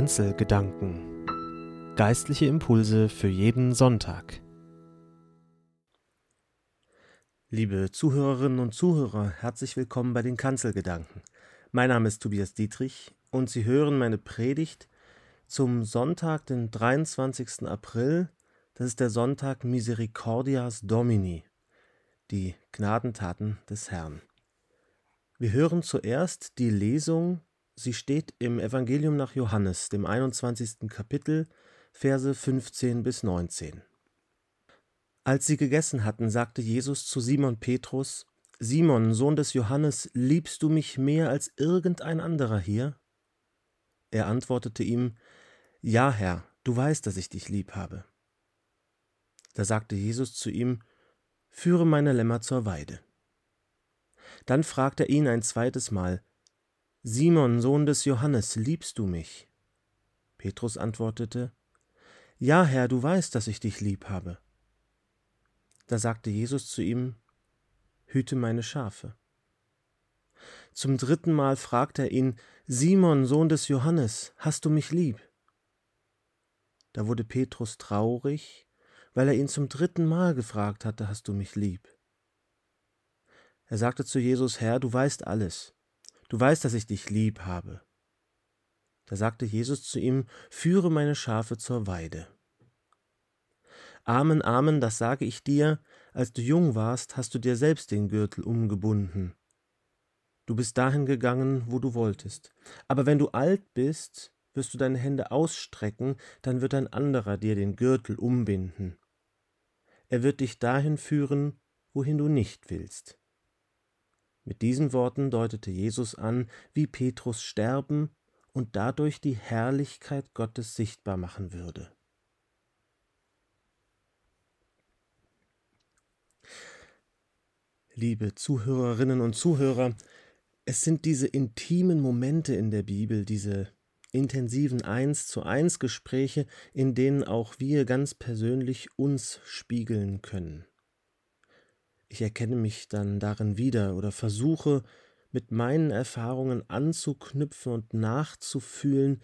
Kanzelgedanken Geistliche Impulse für jeden Sonntag. Liebe Zuhörerinnen und Zuhörer, herzlich willkommen bei den Kanzelgedanken. Mein Name ist Tobias Dietrich und Sie hören meine Predigt zum Sonntag, den 23. April. Das ist der Sonntag Misericordias Domini, die Gnadentaten des Herrn. Wir hören zuerst die Lesung Sie steht im Evangelium nach Johannes, dem 21. Kapitel, Verse 15 bis 19. Als sie gegessen hatten, sagte Jesus zu Simon Petrus: Simon, Sohn des Johannes, liebst du mich mehr als irgendein anderer hier? Er antwortete ihm: Ja, Herr, du weißt, dass ich dich lieb habe. Da sagte Jesus zu ihm: Führe meine Lämmer zur Weide. Dann fragte er ihn ein zweites Mal: Simon, Sohn des Johannes, liebst du mich? Petrus antwortete, Ja, Herr, du weißt, dass ich dich lieb habe. Da sagte Jesus zu ihm, Hüte meine Schafe. Zum dritten Mal fragte er ihn, Simon, Sohn des Johannes, hast du mich lieb? Da wurde Petrus traurig, weil er ihn zum dritten Mal gefragt hatte, hast du mich lieb? Er sagte zu Jesus, Herr, du weißt alles. Du weißt, dass ich dich lieb habe. Da sagte Jesus zu ihm, Führe meine Schafe zur Weide. Amen, Amen, das sage ich dir, als du jung warst, hast du dir selbst den Gürtel umgebunden. Du bist dahin gegangen, wo du wolltest. Aber wenn du alt bist, wirst du deine Hände ausstrecken, dann wird ein anderer dir den Gürtel umbinden. Er wird dich dahin führen, wohin du nicht willst. Mit diesen Worten deutete Jesus an, wie Petrus sterben und dadurch die Herrlichkeit Gottes sichtbar machen würde. Liebe Zuhörerinnen und Zuhörer, es sind diese intimen Momente in der Bibel, diese intensiven Eins zu eins Gespräche, in denen auch wir ganz persönlich uns spiegeln können. Ich erkenne mich dann darin wieder oder versuche mit meinen Erfahrungen anzuknüpfen und nachzufühlen,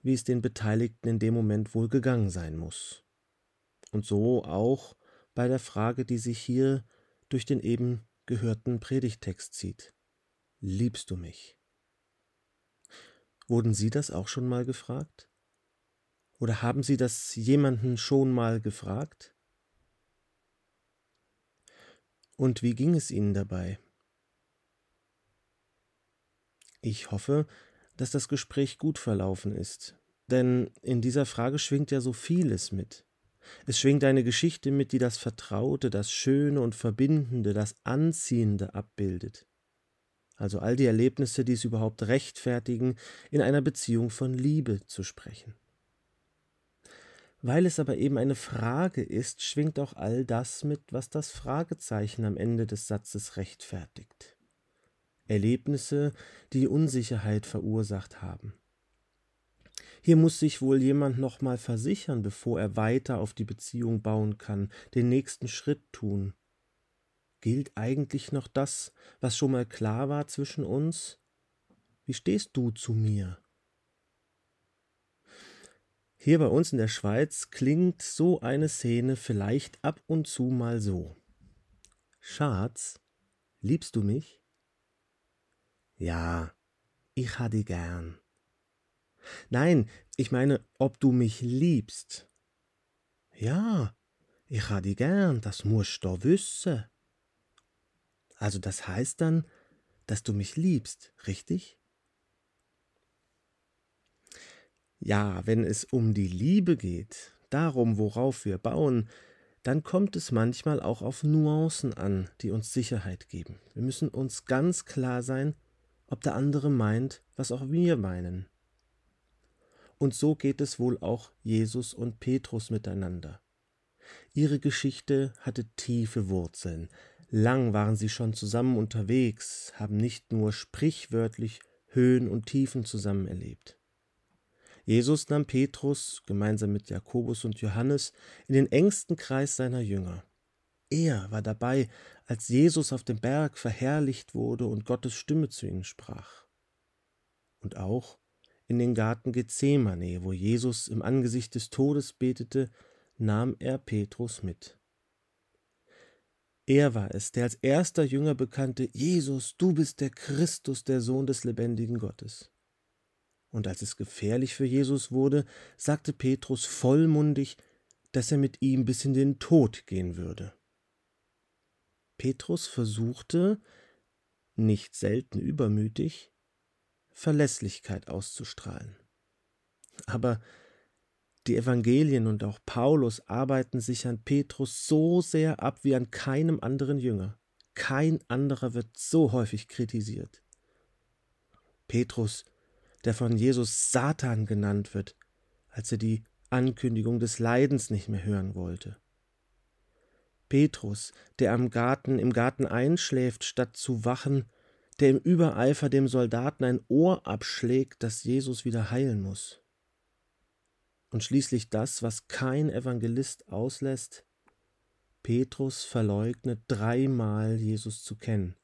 wie es den Beteiligten in dem Moment wohl gegangen sein muss. Und so auch bei der Frage, die sich hier durch den eben gehörten Predigtext zieht. Liebst du mich? Wurden Sie das auch schon mal gefragt? Oder haben Sie das jemanden schon mal gefragt? Und wie ging es Ihnen dabei? Ich hoffe, dass das Gespräch gut verlaufen ist, denn in dieser Frage schwingt ja so vieles mit. Es schwingt eine Geschichte mit, die das Vertraute, das Schöne und Verbindende, das Anziehende abbildet. Also all die Erlebnisse, die es überhaupt rechtfertigen, in einer Beziehung von Liebe zu sprechen. Weil es aber eben eine Frage ist, schwingt auch all das mit, was das Fragezeichen am Ende des Satzes rechtfertigt. Erlebnisse, die Unsicherheit verursacht haben. Hier muss sich wohl jemand nochmal versichern, bevor er weiter auf die Beziehung bauen kann, den nächsten Schritt tun. Gilt eigentlich noch das, was schon mal klar war zwischen uns? Wie stehst du zu mir? Hier bei uns in der Schweiz klingt so eine Szene vielleicht ab und zu mal so. Schatz, liebst du mich? Ja, ich ha dich gern. Nein, ich meine, ob du mich liebst. Ja, ich ha dich gern, das musst du wissen. Also das heißt dann, dass du mich liebst, richtig? Ja, wenn es um die Liebe geht, darum, worauf wir bauen, dann kommt es manchmal auch auf Nuancen an, die uns Sicherheit geben. Wir müssen uns ganz klar sein, ob der andere meint, was auch wir meinen. Und so geht es wohl auch Jesus und Petrus miteinander. Ihre Geschichte hatte tiefe Wurzeln. Lang waren sie schon zusammen unterwegs, haben nicht nur sprichwörtlich Höhen und Tiefen zusammen erlebt. Jesus nahm Petrus gemeinsam mit Jakobus und Johannes in den engsten Kreis seiner Jünger. Er war dabei, als Jesus auf dem Berg verherrlicht wurde und Gottes Stimme zu ihnen sprach. Und auch in den Garten Gethsemane, wo Jesus im Angesicht des Todes betete, nahm er Petrus mit. Er war es, der als erster Jünger bekannte, Jesus, du bist der Christus, der Sohn des lebendigen Gottes. Und als es gefährlich für Jesus wurde, sagte Petrus vollmundig, dass er mit ihm bis in den Tod gehen würde. Petrus versuchte, nicht selten übermütig, Verlässlichkeit auszustrahlen. Aber die Evangelien und auch Paulus arbeiten sich an Petrus so sehr ab wie an keinem anderen Jünger. Kein anderer wird so häufig kritisiert. Petrus, der von Jesus Satan genannt wird, als er die Ankündigung des Leidens nicht mehr hören wollte. Petrus, der am Garten im Garten einschläft, statt zu wachen, der im Übereifer dem Soldaten ein Ohr abschlägt, das Jesus wieder heilen muss. Und schließlich das, was kein Evangelist auslässt, Petrus verleugnet dreimal Jesus zu kennen,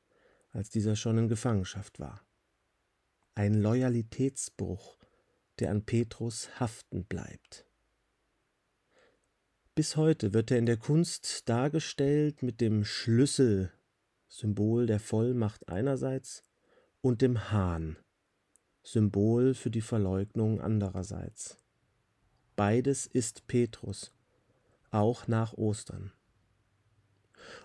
als dieser schon in Gefangenschaft war. Ein Loyalitätsbruch, der an Petrus haften bleibt. Bis heute wird er in der Kunst dargestellt mit dem Schlüssel, Symbol der Vollmacht einerseits, und dem Hahn, Symbol für die Verleugnung andererseits. Beides ist Petrus, auch nach Ostern.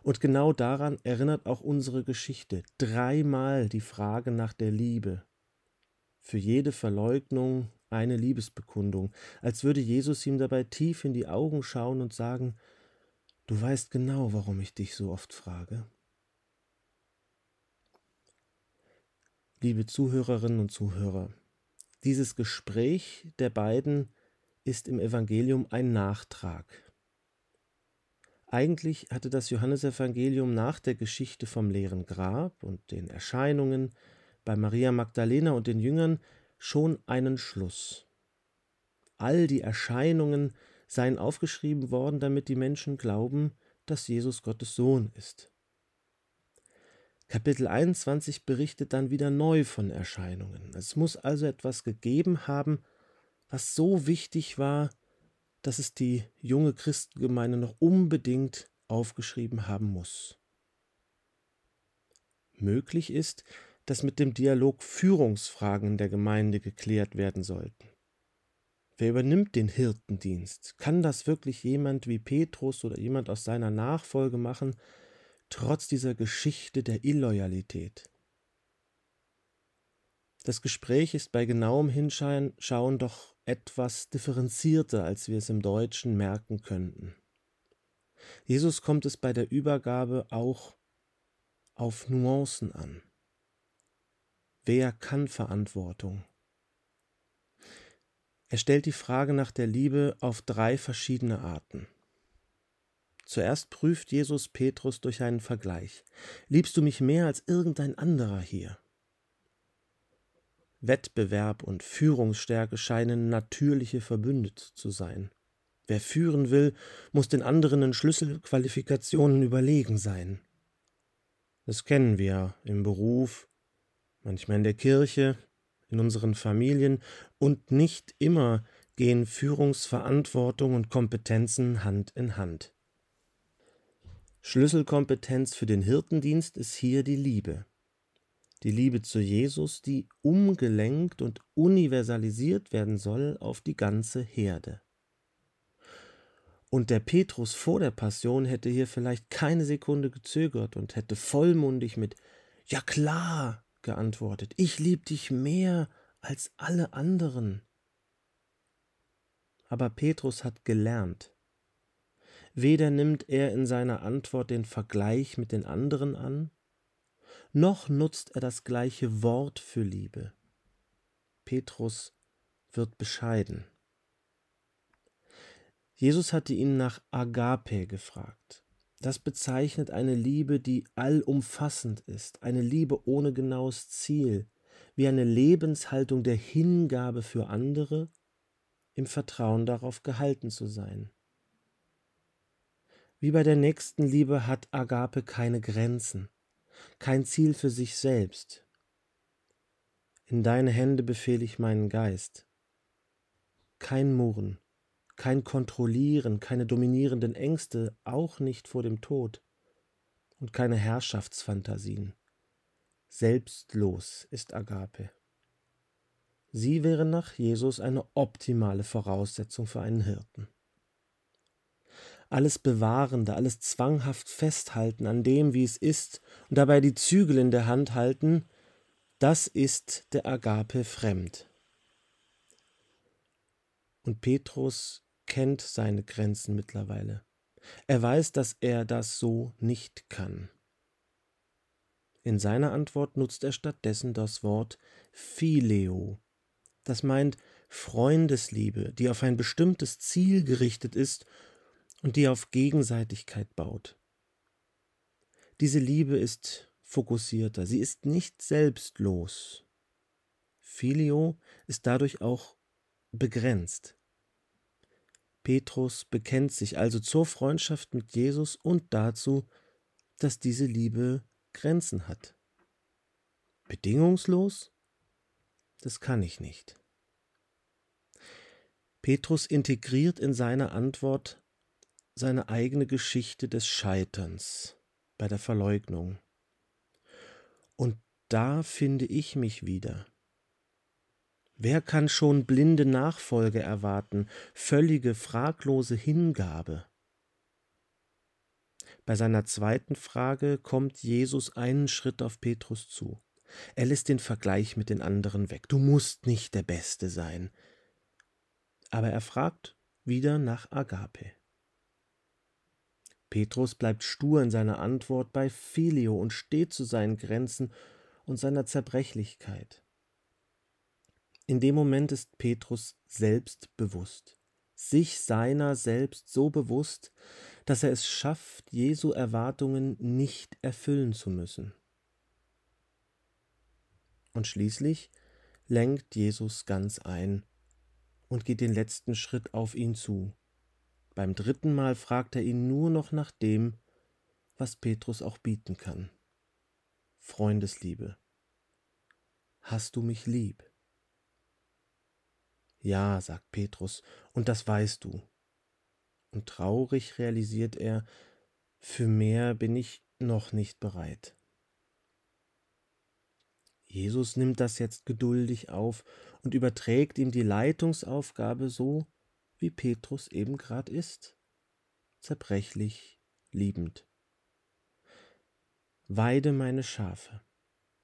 Und genau daran erinnert auch unsere Geschichte. Dreimal die Frage nach der Liebe. Für jede Verleugnung eine Liebesbekundung, als würde Jesus ihm dabei tief in die Augen schauen und sagen, Du weißt genau, warum ich dich so oft frage. Liebe Zuhörerinnen und Zuhörer, dieses Gespräch der beiden ist im Evangelium ein Nachtrag. Eigentlich hatte das Johannesevangelium nach der Geschichte vom leeren Grab und den Erscheinungen bei Maria Magdalena und den Jüngern schon einen Schluss. All die Erscheinungen seien aufgeschrieben worden, damit die Menschen glauben, dass Jesus Gottes Sohn ist. Kapitel 21 berichtet dann wieder neu von Erscheinungen. Es muss also etwas gegeben haben, was so wichtig war, dass es die junge Christengemeinde noch unbedingt aufgeschrieben haben muss. Möglich ist, dass mit dem Dialog Führungsfragen in der Gemeinde geklärt werden sollten. Wer übernimmt den Hirtendienst? Kann das wirklich jemand wie Petrus oder jemand aus seiner Nachfolge machen, trotz dieser Geschichte der Illoyalität? Das Gespräch ist bei genauem Hinschauen doch etwas differenzierter, als wir es im Deutschen merken könnten. Jesus kommt es bei der Übergabe auch auf Nuancen an. Wer kann Verantwortung? Er stellt die Frage nach der Liebe auf drei verschiedene Arten. Zuerst prüft Jesus Petrus durch einen Vergleich. Liebst du mich mehr als irgendein anderer hier? Wettbewerb und Führungsstärke scheinen natürliche Verbündete zu sein. Wer führen will, muss den anderen in Schlüsselqualifikationen überlegen sein. Das kennen wir im Beruf, manchmal in der Kirche, in unseren Familien und nicht immer gehen Führungsverantwortung und Kompetenzen Hand in Hand. Schlüsselkompetenz für den Hirtendienst ist hier die Liebe die Liebe zu Jesus, die umgelenkt und universalisiert werden soll auf die ganze Herde. Und der Petrus vor der Passion hätte hier vielleicht keine Sekunde gezögert und hätte vollmundig mit Ja klar geantwortet, ich lieb dich mehr als alle anderen. Aber Petrus hat gelernt. Weder nimmt er in seiner Antwort den Vergleich mit den anderen an, noch nutzt er das gleiche Wort für Liebe. Petrus wird bescheiden. Jesus hatte ihn nach Agape gefragt. Das bezeichnet eine Liebe, die allumfassend ist, eine Liebe ohne genaues Ziel, wie eine Lebenshaltung der Hingabe für andere, im Vertrauen darauf gehalten zu sein. Wie bei der nächsten Liebe hat Agape keine Grenzen kein Ziel für sich selbst. In deine Hände befehle ich meinen Geist. Kein Murren, kein Kontrollieren, keine dominierenden Ängste, auch nicht vor dem Tod und keine Herrschaftsfantasien. Selbstlos ist Agape. Sie wäre nach Jesus eine optimale Voraussetzung für einen Hirten. Alles Bewahrende, alles zwanghaft festhalten an dem, wie es ist, und dabei die Zügel in der Hand halten, das ist der Agape fremd. Und Petrus kennt seine Grenzen mittlerweile. Er weiß, dass er das so nicht kann. In seiner Antwort nutzt er stattdessen das Wort Phileo. Das meint Freundesliebe, die auf ein bestimmtes Ziel gerichtet ist und die auf Gegenseitigkeit baut. Diese Liebe ist fokussierter, sie ist nicht selbstlos. Filio ist dadurch auch begrenzt. Petrus bekennt sich also zur Freundschaft mit Jesus und dazu, dass diese Liebe Grenzen hat. Bedingungslos? Das kann ich nicht. Petrus integriert in seiner Antwort seine eigene Geschichte des Scheiterns bei der Verleugnung. Und da finde ich mich wieder. Wer kann schon blinde Nachfolge erwarten, völlige, fraglose Hingabe? Bei seiner zweiten Frage kommt Jesus einen Schritt auf Petrus zu. Er lässt den Vergleich mit den anderen weg. Du musst nicht der Beste sein. Aber er fragt wieder nach Agape. Petrus bleibt stur in seiner Antwort bei Filio und steht zu seinen Grenzen und seiner Zerbrechlichkeit. In dem Moment ist Petrus selbstbewusst, sich seiner selbst so bewusst, dass er es schafft, Jesu Erwartungen nicht erfüllen zu müssen. Und schließlich lenkt Jesus ganz ein und geht den letzten Schritt auf ihn zu. Beim dritten Mal fragt er ihn nur noch nach dem, was Petrus auch bieten kann. Freundesliebe. Hast du mich lieb? Ja, sagt Petrus, und das weißt du und traurig realisiert er, für mehr bin ich noch nicht bereit. Jesus nimmt das jetzt geduldig auf und überträgt ihm die Leitungsaufgabe so, wie Petrus eben grad ist, zerbrechlich, liebend. Weide meine Schafe,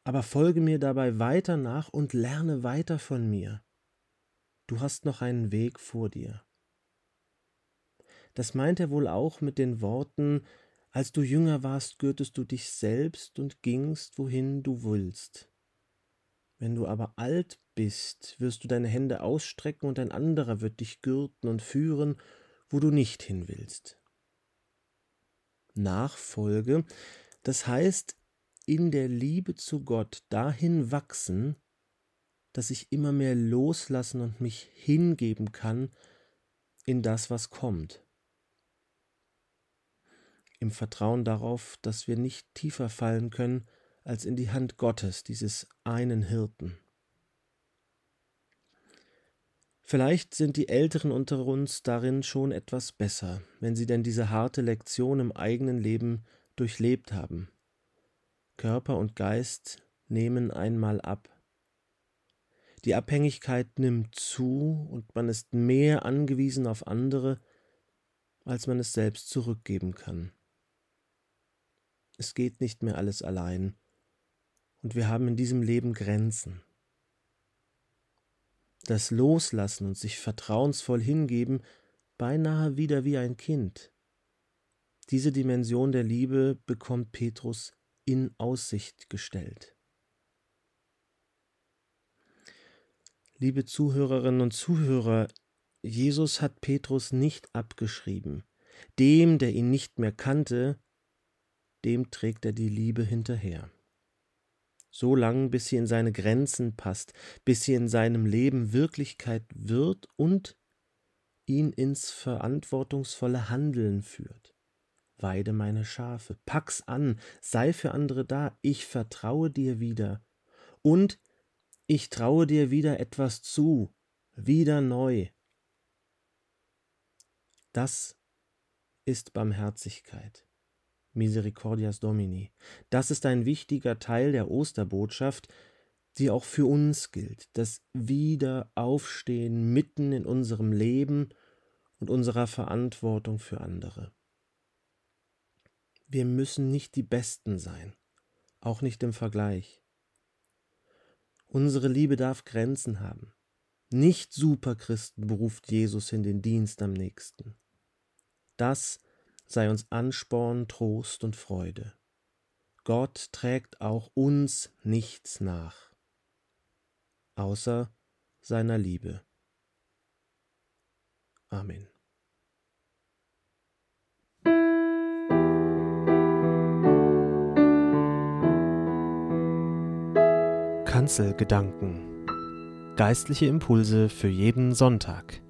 aber folge mir dabei weiter nach und lerne weiter von mir. Du hast noch einen Weg vor dir. Das meint er wohl auch mit den Worten Als du jünger warst, gürtest du dich selbst und gingst, wohin du willst. Wenn du aber alt bist, wirst du deine Hände ausstrecken und ein anderer wird dich gürten und führen, wo du nicht hin willst. Nachfolge, das heißt in der Liebe zu Gott dahin wachsen, dass ich immer mehr loslassen und mich hingeben kann in das, was kommt im Vertrauen darauf, dass wir nicht tiefer fallen können als in die Hand Gottes, dieses einen Hirten. Vielleicht sind die Älteren unter uns darin schon etwas besser, wenn sie denn diese harte Lektion im eigenen Leben durchlebt haben. Körper und Geist nehmen einmal ab. Die Abhängigkeit nimmt zu und man ist mehr angewiesen auf andere, als man es selbst zurückgeben kann. Es geht nicht mehr alles allein. Und wir haben in diesem Leben Grenzen. Das Loslassen und sich vertrauensvoll hingeben, beinahe wieder wie ein Kind. Diese Dimension der Liebe bekommt Petrus in Aussicht gestellt. Liebe Zuhörerinnen und Zuhörer, Jesus hat Petrus nicht abgeschrieben. Dem, der ihn nicht mehr kannte, dem trägt er die Liebe hinterher. So lang, bis sie in seine Grenzen passt, bis sie in seinem Leben Wirklichkeit wird und ihn ins verantwortungsvolle Handeln führt. Weide meine Schafe, pack's an, sei für andere da, ich vertraue dir wieder. Und Ich traue dir wieder etwas zu, wieder neu. Das ist Barmherzigkeit. Misericordias Domini. Das ist ein wichtiger Teil der Osterbotschaft, die auch für uns gilt, das Wiederaufstehen mitten in unserem Leben und unserer Verantwortung für andere. Wir müssen nicht die Besten sein, auch nicht im Vergleich. Unsere Liebe darf Grenzen haben. Nicht Superchristen beruft Jesus in den Dienst am nächsten. Das sei uns Ansporn, Trost und Freude. Gott trägt auch uns nichts nach, außer seiner Liebe. Amen. Kanzelgedanken. Geistliche Impulse für jeden Sonntag